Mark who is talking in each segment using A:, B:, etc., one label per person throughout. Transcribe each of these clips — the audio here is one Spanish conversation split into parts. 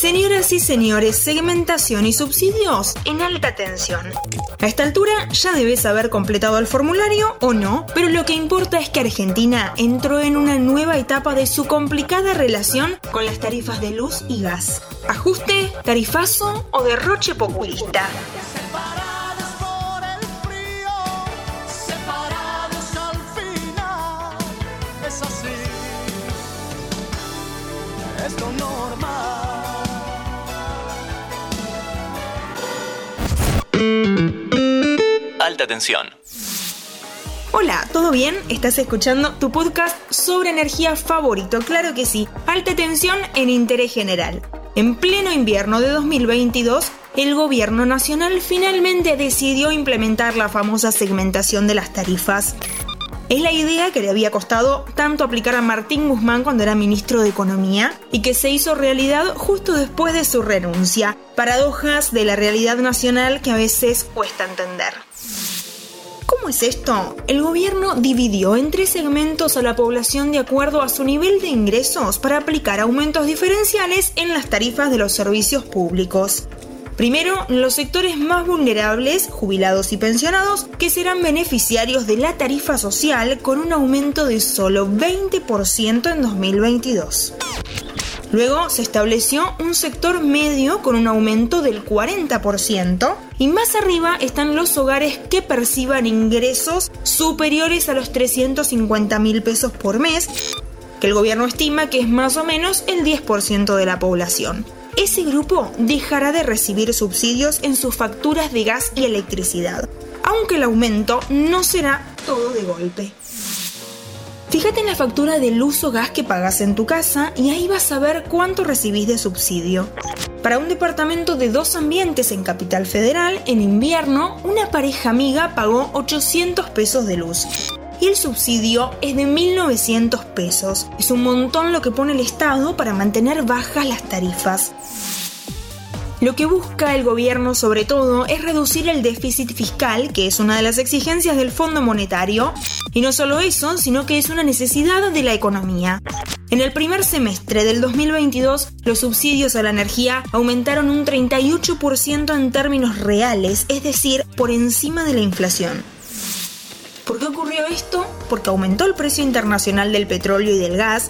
A: Señoras y señores, segmentación y subsidios en alta tensión. A esta altura ya debes haber completado el formulario o no, pero lo que importa es que Argentina entró en una nueva etapa de su complicada relación con las tarifas de luz y gas. Ajuste, tarifazo o derroche populista.
B: Alta tensión.
A: Hola, ¿todo bien? ¿Estás escuchando tu podcast sobre energía favorito? Claro que sí, alta tensión en interés general. En pleno invierno de 2022, el gobierno nacional finalmente decidió implementar la famosa segmentación de las tarifas. Es la idea que le había costado tanto aplicar a Martín Guzmán cuando era ministro de Economía y que se hizo realidad justo después de su renuncia. Paradojas de la realidad nacional que a veces cuesta entender. ¿Cómo es esto? El gobierno dividió en tres segmentos a la población de acuerdo a su nivel de ingresos para aplicar aumentos diferenciales en las tarifas de los servicios públicos. Primero, los sectores más vulnerables, jubilados y pensionados, que serán beneficiarios de la tarifa social con un aumento de solo 20% en 2022. Luego se estableció un sector medio con un aumento del 40% y más arriba están los hogares que perciban ingresos superiores a los 350 mil pesos por mes, que el gobierno estima que es más o menos el 10% de la población ese grupo dejará de recibir subsidios en sus facturas de gas y electricidad, aunque el aumento no será todo de golpe. Fíjate en la factura del uso gas que pagas en tu casa y ahí vas a ver cuánto recibís de subsidio. Para un departamento de dos ambientes en Capital Federal, en invierno, una pareja amiga pagó 800 pesos de luz y el subsidio es de 1.900 pesos. Es un montón lo que pone el Estado para mantener bajas las tarifas. Lo que busca el gobierno sobre todo es reducir el déficit fiscal, que es una de las exigencias del Fondo Monetario, y no solo eso, sino que es una necesidad de la economía. En el primer semestre del 2022, los subsidios a la energía aumentaron un 38% en términos reales, es decir, por encima de la inflación. ¿Por qué ocurrió esto? Porque aumentó el precio internacional del petróleo y del gas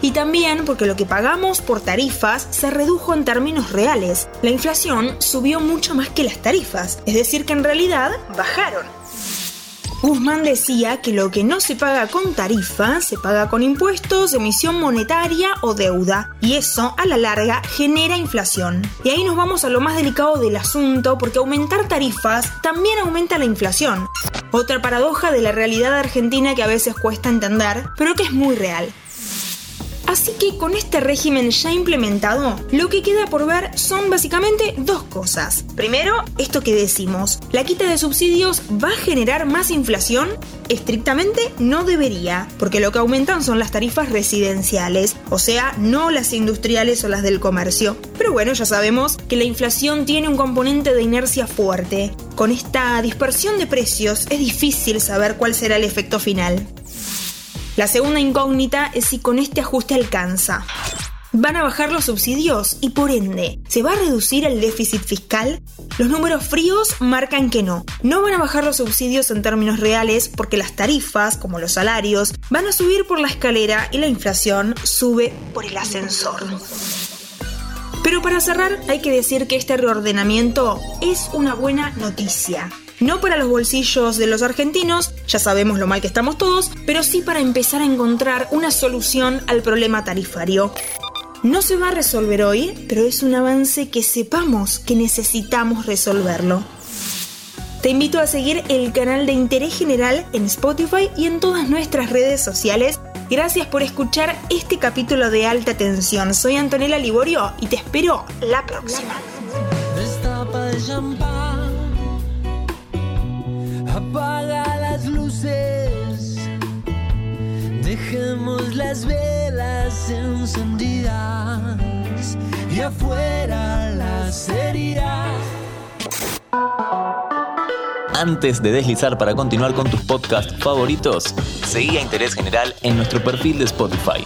A: y también porque lo que pagamos por tarifas se redujo en términos reales. La inflación subió mucho más que las tarifas, es decir, que en realidad bajaron. Guzmán decía que lo que no se paga con tarifa se paga con impuestos, emisión monetaria o deuda, y eso a la larga genera inflación. Y ahí nos vamos a lo más delicado del asunto porque aumentar tarifas también aumenta la inflación. Otra paradoja de la realidad argentina que a veces cuesta entender, pero que es muy real. Así que con este régimen ya implementado, lo que queda por ver son básicamente dos cosas. Primero, esto que decimos, la quita de subsidios va a generar más inflación. Estrictamente no debería, porque lo que aumentan son las tarifas residenciales, o sea, no las industriales o las del comercio. Pero bueno, ya sabemos que la inflación tiene un componente de inercia fuerte. Con esta dispersión de precios es difícil saber cuál será el efecto final. La segunda incógnita es si con este ajuste alcanza. ¿Van a bajar los subsidios y por ende se va a reducir el déficit fiscal? Los números fríos marcan que no. No van a bajar los subsidios en términos reales porque las tarifas, como los salarios, van a subir por la escalera y la inflación sube por el ascensor. Pero para cerrar hay que decir que este reordenamiento es una buena noticia. No para los bolsillos de los argentinos, ya sabemos lo mal que estamos todos, pero sí para empezar a encontrar una solución al problema tarifario. No se va a resolver hoy, pero es un avance que sepamos que necesitamos resolverlo. Te invito a seguir el canal de Interés General en Spotify y en todas nuestras redes sociales. Gracias por escuchar este capítulo de Alta Tensión. Soy Antonella Liborio y te espero la próxima.
C: Encendidas y afuera las heridas.
B: Antes de deslizar para continuar con tus podcasts favoritos, seguí a Interés General en nuestro perfil de Spotify.